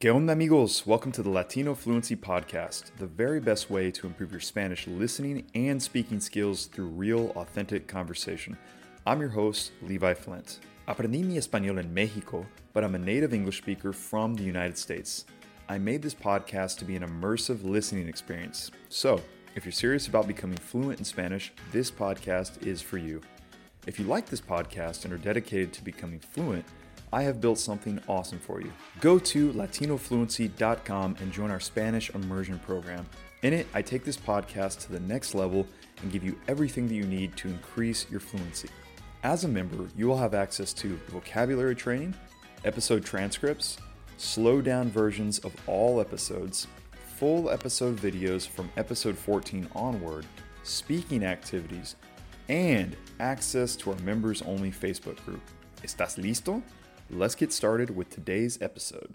¿Qué onda, amigos? Welcome to the Latino Fluency Podcast, the very best way to improve your Spanish listening and speaking skills through real, authentic conversation. I'm your host, Levi Flint. Aprendí mi español en Mexico, but I'm a native English speaker from the United States. I made this podcast to be an immersive listening experience. So, if you're serious about becoming fluent in Spanish, this podcast is for you. If you like this podcast and are dedicated to becoming fluent, I have built something awesome for you. Go to latinofluency.com and join our Spanish immersion program. In it, I take this podcast to the next level and give you everything that you need to increase your fluency. As a member, you will have access to vocabulary training, episode transcripts, slow down versions of all episodes, full episode videos from episode 14 onward, speaking activities, and access to our members only Facebook group. ¿Estás listo? Let's get started with today's episode.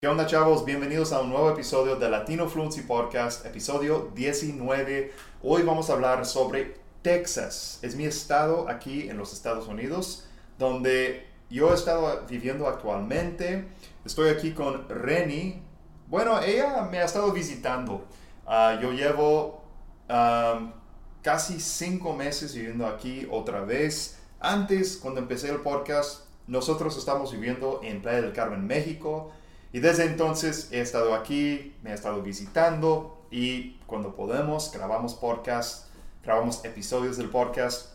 ¿Qué onda, chavos? Bienvenidos a un nuevo episodio de Latino Fluency Podcast, episodio 19. Hoy vamos a hablar sobre Texas. Es mi estado aquí en los Estados Unidos, donde yo he estado viviendo actualmente. Estoy aquí con Reni. Bueno, ella me ha estado visitando. Uh, yo llevo um, casi cinco meses viviendo aquí otra vez. Antes, cuando empecé el podcast, nosotros estamos viviendo en Playa del Carmen, México, y desde entonces he estado aquí, me he estado visitando y cuando podemos grabamos podcast, grabamos episodios del podcast.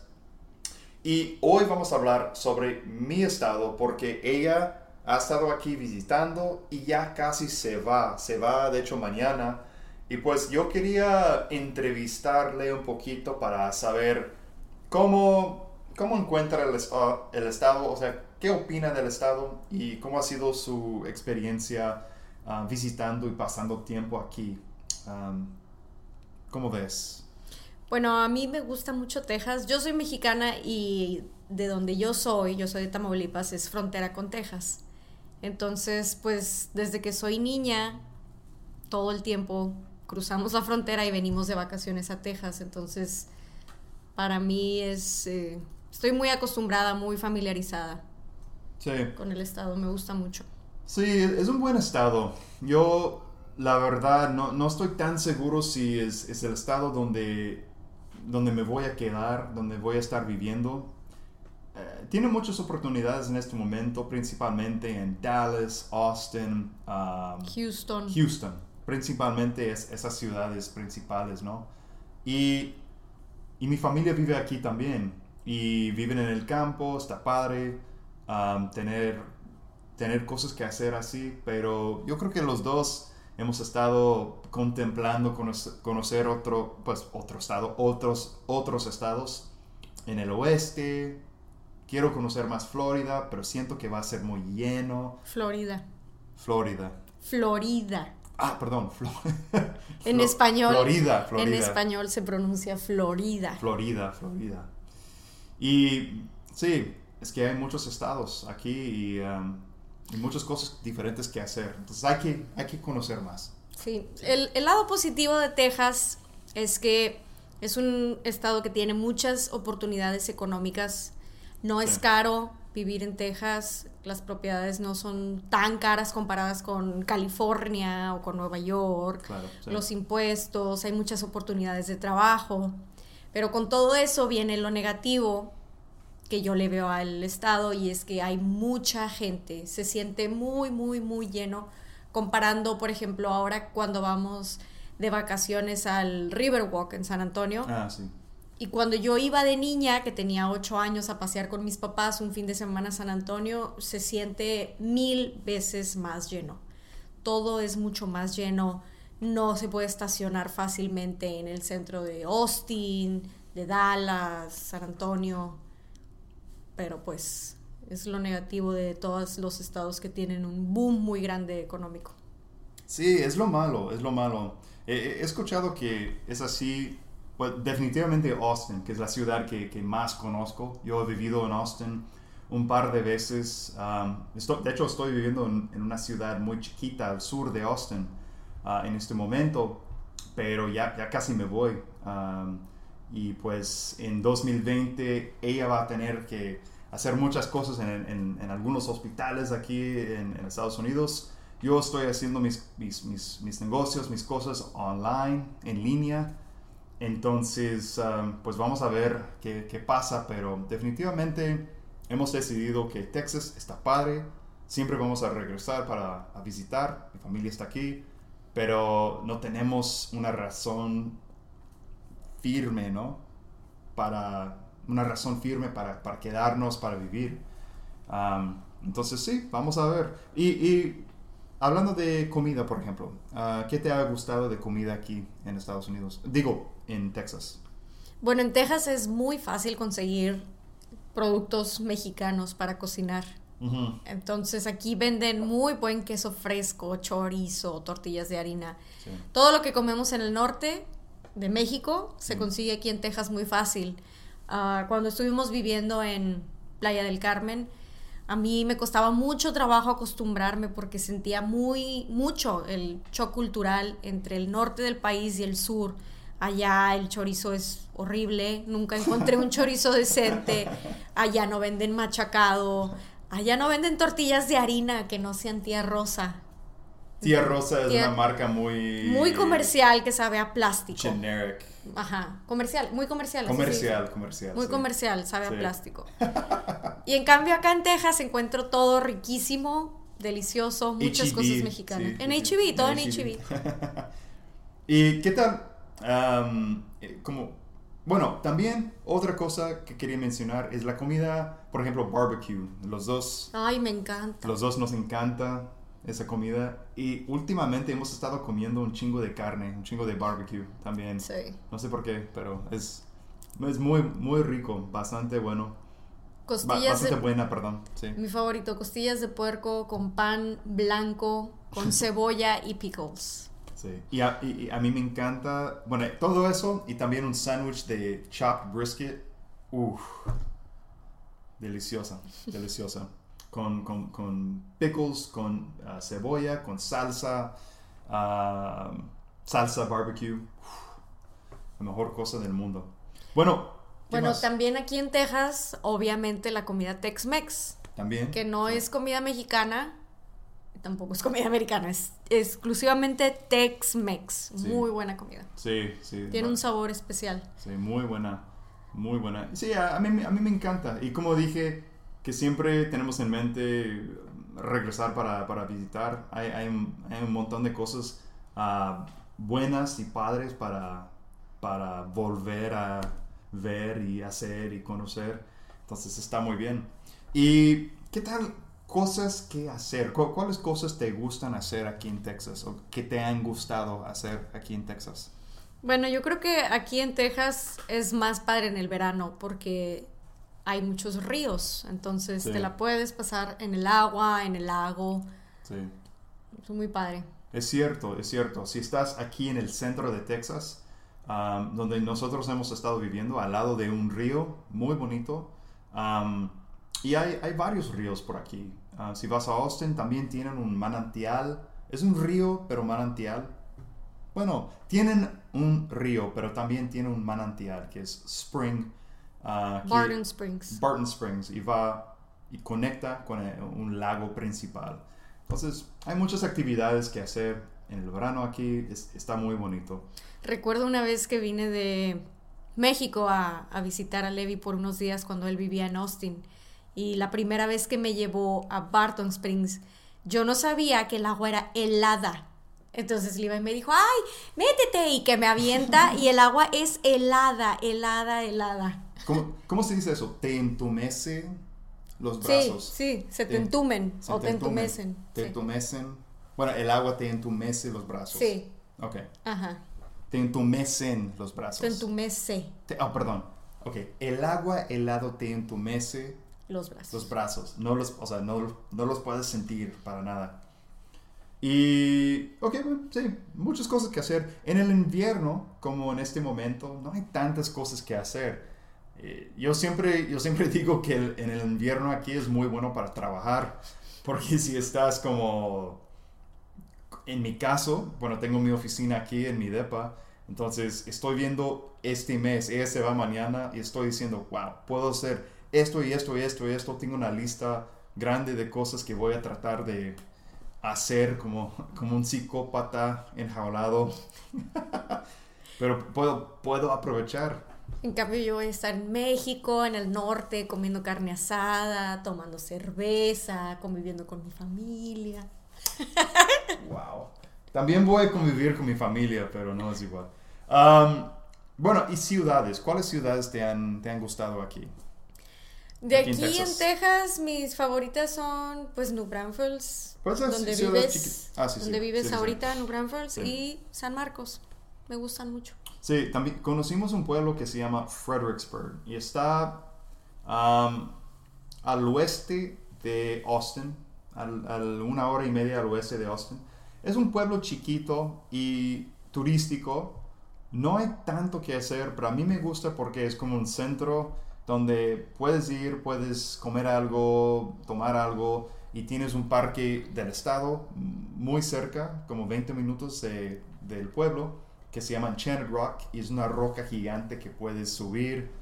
Y hoy vamos a hablar sobre mi estado porque ella ha estado aquí visitando y ya casi se va, se va de hecho mañana. Y pues yo quería entrevistarle un poquito para saber cómo, cómo encuentra el, el estado, o sea, qué opina del estado y cómo ha sido su experiencia uh, visitando y pasando tiempo aquí. Um, ¿Cómo ves? Bueno, a mí me gusta mucho Texas. Yo soy mexicana y de donde yo soy, yo soy de Tamaulipas, es frontera con Texas. Entonces, pues desde que soy niña, todo el tiempo cruzamos la frontera y venimos de vacaciones a Texas. Entonces, para mí es... Eh, estoy muy acostumbrada, muy familiarizada con el estado, me gusta mucho. Sí, es un buen estado. Yo, la verdad, no, no estoy tan seguro si es, es, el estado donde, donde me voy a quedar, donde voy a estar viviendo. Eh, tiene muchas oportunidades en este momento, principalmente en Dallas, Austin, um, Houston. Houston, principalmente es, esas ciudades principales, ¿no? Y, y mi familia vive aquí también. Y viven en el campo, está padre tener, tener cosas que hacer así, pero yo creo que los dos hemos estado contemplando conocer, otro, pues, otro estado, otros, otros estados en el oeste. Quiero conocer más Florida, pero siento que va a ser muy lleno. Florida. Florida. Florida. Ah, perdón. en español. Florida, Florida. En español se pronuncia Florida. Florida, Florida. Y sí, es que hay muchos estados aquí um, y, muchas cosas diferentes que hacer. Entonces hay que, hay que conocer más. Sí, El, el, lado positivo de Texas es que es un estado que tiene muchas oportunidades económicas. No es caro vivir en Texas, las propiedades no son tan caras comparadas con California o con Nueva York. Los impuestos, hay muchas oportunidades de trabajo. Pero con todo eso viene lo negativo, que yo le veo al estado y es que hay mucha gente, se siente muy, muy, muy lleno comparando, por ejemplo, ahora cuando vamos de vacaciones al Riverwalk en San Antonio. Ah, sí. Y cuando yo iba de niña, que tenía ocho años, a pasear con mis papás un fin de semana a San Antonio, se siente mil veces más lleno. Todo es mucho más lleno. No se puede estacionar fácilmente en el centro de Austin, de Dallas, San Antonio pero pues es lo negativo de todos los estados que tienen un boom muy grande económico. Sí, es lo malo, es lo malo. he escuchado que es así, pues definitivamente Austin, que es la ciudad que, que, más conozco. Yo he vivido en Austin un par de veces. Um, de hecho, estoy viviendo en, una ciudad muy chiquita al sur de Austin uh, en este momento, pero ya, ya casi me voy. Um, y pues en 2020 ella va a tener que hacer muchas cosas en, en, algunos hospitales aquí en, Estados Unidos yo estoy haciendo mis, mis, mis, negocios, mis cosas online, en línea. Entonces, um, pues vamos a ver qué, qué, pasa, pero definitivamente hemos decidido que Texas está padre. Siempre vamos a regresar para a visitar. Mi familia está aquí, pero no tenemos una razón firme, ¿no? Para una razón firme para, para quedarnos, para vivir. Um, entonces sí, vamos a ver. Y, y hablando de comida, por ejemplo, uh, ¿qué te ha gustado de comida aquí en Estados Unidos? Digo, en Texas. Bueno, en Texas es muy fácil conseguir productos mexicanos para cocinar. Entonces aquí venden muy buen queso fresco, chorizo, tortillas de harina. Todo lo que comemos en el norte de México se consigue aquí en Texas muy fácil. Uh, cuando estuvimos viviendo en Playa del Carmen, a mí me costaba mucho trabajo acostumbrarme porque sentía muy mucho el shock cultural entre el norte del país y el sur. Allá el chorizo es horrible, nunca encontré un chorizo decente. Allá no venden machacado, allá no venden tortillas de harina que no sean tía rosa. Tía Rosa es una marca muy... Muy comercial que sabe a plástico. Generic. Ajá, comercial, muy comercial. Comercial, comercial. Muy comercial, sabe a plástico. y en cambio acá en Texas encuentro todo riquísimo, delicioso, muchas e cosas mexicanas. en HB, todo en HB. ¿Y qué tal? Eh, como, bueno, también otra cosa que quería mencionar es la comida, por ejemplo, barbecue. Los dos... Ay, me encanta. Los dos nos encanta esa comida. Y últimamente hemos estado comiendo un chingo de carne, un chingo de barbecue también. Sí. No sé por qué, pero es, es muy, muy rico, bastante bueno. Costillas bastante buena, perdón. Sí. Mi favorito, costillas de puerco con pan blanco, con cebolla y pickles. Sí. Y a, y a, mí me encanta, bueno, todo eso y también un sándwich de chopped brisket. Uff. Deliciosa, deliciosa con, con, con pickles, con ah, cebolla, con salsa, ah, salsa barbecue. la mejor cosa del mundo. Bueno. Bueno, también aquí en Texas, obviamente la comida Tex-Mex. También. Que no es comida mexicana, tampoco es comida americana, es exclusivamente Tex-Mex. Muy buena comida. Sí, sí. Tiene un sabor especial. Sí, muy buena, muy buena. Sí, a, mí, a mí me encanta. Y como dije, que siempre tenemos en mente regresar para, para visitar. Hay, hay, un, montón de cosas uh, buenas y padres para, para volver a ver y hacer y conocer. Entonces está muy bien. ¿Y qué tal cosas que hacer? ¿Cuáles cosas te gustan hacer aquí en Texas o que te han gustado hacer aquí en Texas? Bueno, yo creo que aquí en Texas es más padre en el verano porque hay muchos ríos, entonces te la puedes pasar en el agua, en el lago. Sí. Es muy padre. Es cierto, es cierto. Si estás aquí en el centro de Texas, donde nosotros hemos estado viviendo, al lado de un río muy bonito, y hay, hay, varios ríos por aquí. Ah, si vas a Austin, también tienen un manantial. Es un río, pero manantial. Bueno, tienen un río, pero también tienen un manantial, que es Spring Uh, Barton Springs. Barton Springs y va y conecta con eh, un lago principal. Entonces, hay muchas actividades que hacer en el verano aquí, está muy bonito. Recuerdo una vez que vine de México a, a, visitar a Levi por unos días cuando él vivía en Austin. Y la primera vez que me llevó a Barton Springs, yo no sabía que el agua era helada. Entonces Levi me dijo, ay, métete y que me avienta y el agua es helada, helada, helada. ¿Cómo, se dice eso? ¿Te entumece los brazos? Sí, sí, se te entumen o te entumecen. Te entumecen. Bueno, el agua te entumece los brazos. Sí. Ok. Ajá. Te entumecen los brazos. Te entumece. oh, perdón. Ok. El agua helado te entumece los brazos. Los brazos. No los, o sea, no, no los puedes sentir para nada. Y, ok, sí, muchas cosas que hacer. En el invierno, como en este momento, no hay tantas cosas que hacer. Eh, yo, siempre, yo siempre digo que en el invierno aquí es muy bueno para trabajar, porque si estás como, en mi caso, bueno, tengo mi oficina aquí en mi DEPA, entonces estoy viendo este mes, ella se va mañana y estoy diciendo, wow, puedo hacer esto y esto y esto y esto, tengo una lista grande de cosas que voy a tratar de hacer como, como un psicópata enjaulado. Pero puedo, puedo aprovechar. En cambio, yo voy a estar en México, en el norte, comiendo carne asada, tomando cerveza, conviviendo con mi familia. wow. También voy a convivir con mi familia, pero no es igual. Um, bueno, y ciudades. ¿Cuáles ciudades te han, te han gustado aquí? De aquí, en, Texas. mis favoritas son pues New Braunfels, donde vives, ah, donde vives ahorita, New Braunfels y San Marcos. Me gustan mucho. Sí, también conocimos un pueblo que se llama Fredericksburg y está al oeste de Austin, al, una hora y media al oeste de Austin. Es un pueblo chiquito y turístico. No hay tanto que hacer, pero a mí me gusta porque es como un centro donde puedes ir, puedes comer algo, tomar algo y tienes un parque del estado muy cerca, como 20 minutos del pueblo, que se llama Enchanted Rock y es una roca gigante que puedes subir.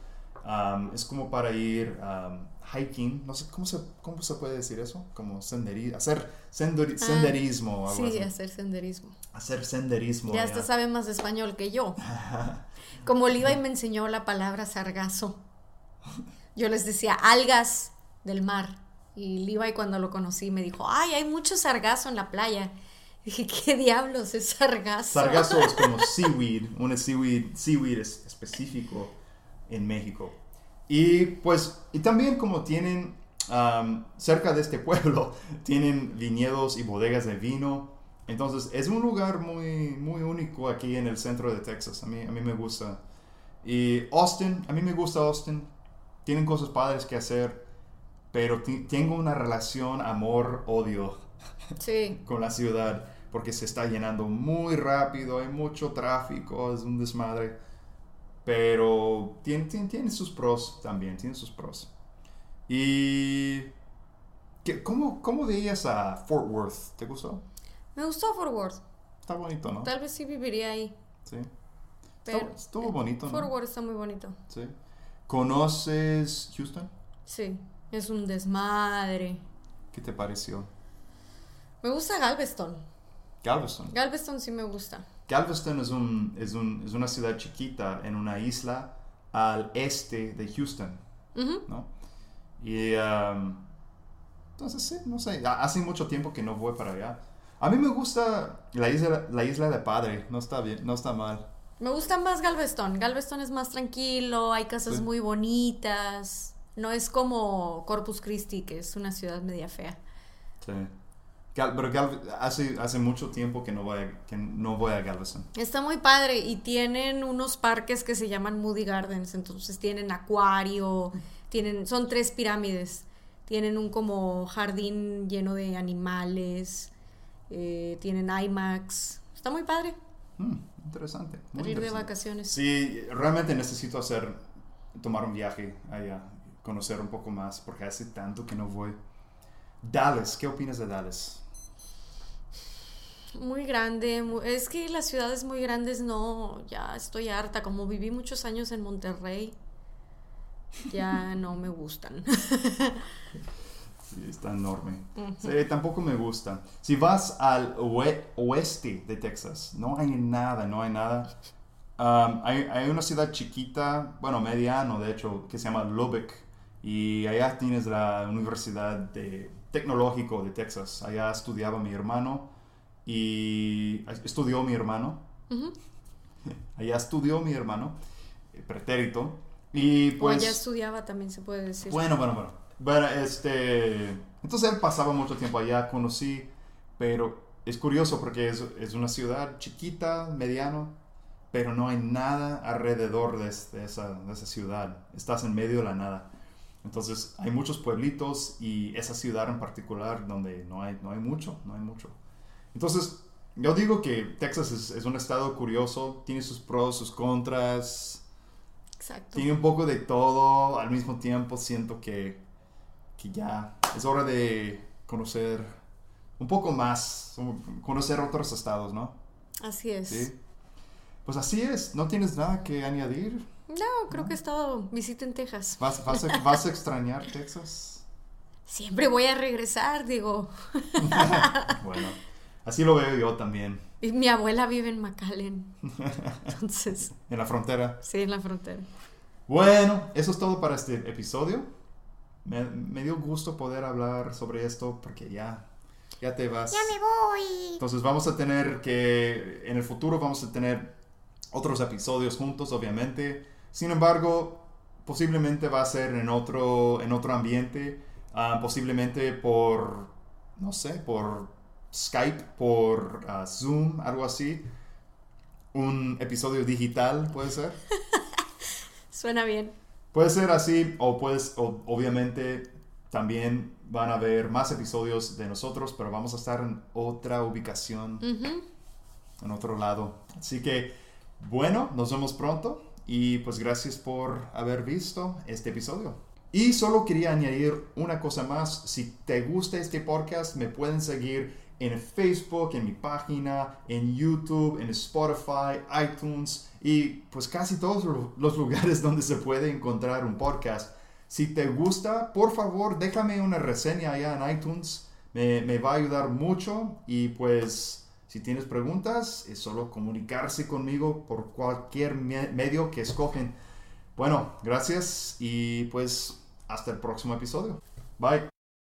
Um, es como para ir um, hiking, no sé ¿cómo se, cómo se puede decir eso, como senderismo, hacer ah, senderismo. sí, hacer senderismo. Hacer senderismo. Ya hasta sabe más español que yo. como Levi me enseñó la palabra sargazo. Yo les decía algas del mar. Y Levi cuando lo conocí me dijo, ay, hay mucho sargazo en la playa. Dije, ¿qué diablos es sargazo? Sargazo es como seaweed, un seaweed, seaweed es específico en México. Y pues, y también como tienen cerca de este pueblo, tienen viñedos y bodegas de vino. Entonces es un lugar muy, muy único aquí en el centro de Texas. A mí, a mí me gusta. Y Austin, a mí me gusta Austin tienen cosas padres que hacer, pero tengo una relación amor-odio con la ciudad, porque se está llenando muy rápido, hay mucho tráfico, es un desmadre, pero tiene, tiene, sus pros también, tiene sus pros. Y... ¿Cómo, ¿Cómo veías a Fort Worth? ¿Te gustó? Me gustó Fort Worth. Está bonito, ¿no? Tal vez sí viviría ahí. Sí. estuvo bonito, ¿no? Fort Worth está muy bonito. Sí. ¿Conoces Houston? Sí, es un desmadre. ¿Qué te pareció? Me gusta Galveston. Galveston. Galveston sí me gusta. Galveston es, un, es, un, es una ciudad chiquita en una isla al este de Houston, ¿no? Y um, entonces sí, no sé, hace mucho tiempo que no voy para allá. A mí me gusta la isla, la isla de Padre, no está bien, no está mal. Me gusta más Galveston. Galveston es más tranquilo, hay casas muy bonitas. No es como Corpus Christi, que es una ciudad media fea. Sí. Pero hace, hace mucho tiempo que no, voy a, que no voy a Galveston. Está muy padre y tienen unos parques que se llaman Moody Gardens. Entonces tienen acuario, tienen, son tres pirámides. Tienen un como jardín lleno de animales, eh, tienen IMAX. Está muy padre. Mm, interesante. ir de vacaciones. Sí, realmente necesito hacer, tomar un viaje allá, conocer un poco más, porque hace tanto que no voy. Dallas, ¿qué opinas de Dallas? Muy grande, es que las ciudades muy grandes no, ya estoy harta, como viví muchos años en Monterrey, ya no me gustan. Sí, está enorme. Sí, tampoco me gusta. Si vas al oeste de Texas, no hay nada, no hay nada. Um, hay, hay, una ciudad chiquita, bueno, mediano de hecho, que se llama Lubbock. Y allá tienes la Universidad de, Tecnológico de Texas. Allá estudiaba mi hermano y estudió mi hermano. Allá estudió mi hermano, eh, pretérito. Y pues... allá estudiaba también se puede decir. Bueno, bueno, bueno. Bueno, este. Entonces él pasaba mucho tiempo allá, conocí, pero es curioso porque es, es una ciudad chiquita, mediano, pero no hay nada alrededor de, de, esa, de, esa, ciudad. Estás en medio de la nada. Entonces hay muchos pueblitos y esa ciudad en particular donde no hay, no hay mucho, no hay mucho. Entonces yo digo que Texas es, es un estado curioso, tiene sus pros, sus contras. Exacto. Tiene un poco de todo, al mismo tiempo siento que que ya es hora de conocer un poco más, conocer otros estados, ¿no? Así es. ¿Sí? Pues así es, ¿no tienes nada que añadir? No, creo que he estado visita en Texas. ¿Vas, vas, a, ¿Vas, a, extrañar Texas? siempre voy a regresar, digo. bueno, así lo veo yo también. Y mi abuela vive en McAllen. Entonces. en la frontera. Sí, en la frontera. Bueno, eso es todo para este episodio. Me, me dio gusto poder hablar sobre esto porque ya, ya te vas. Ya me voy. Entonces vamos a tener que, en el futuro vamos a tener otros episodios juntos, obviamente. Sin embargo, posiblemente va a ser en otro, en otro ambiente, ah, posiblemente por, no sé, por Skype, por ah, Zoom, algo así. Un episodio digital, puede ser. Suena bien. Puede ser así, o pues, obviamente también van a haber más episodios de nosotros, pero vamos a estar en otra ubicación, en otro lado. Así que, bueno, nos vemos pronto y pues gracias por haber visto este episodio. Y solo quería añadir una cosa más. Si te gusta este podcast, me pueden seguir en Facebook, en mi página, en YouTube, en Spotify, iTunes y pues casi todos los lugares donde se puede encontrar un podcast. Si te gusta, por favor, déjame una reseña allá en iTunes. Me, me va a ayudar mucho y pues si tienes preguntas, es solo comunicarse conmigo por cualquier medio que escogen. Bueno, gracias y pues hasta el próximo episodio. Bye.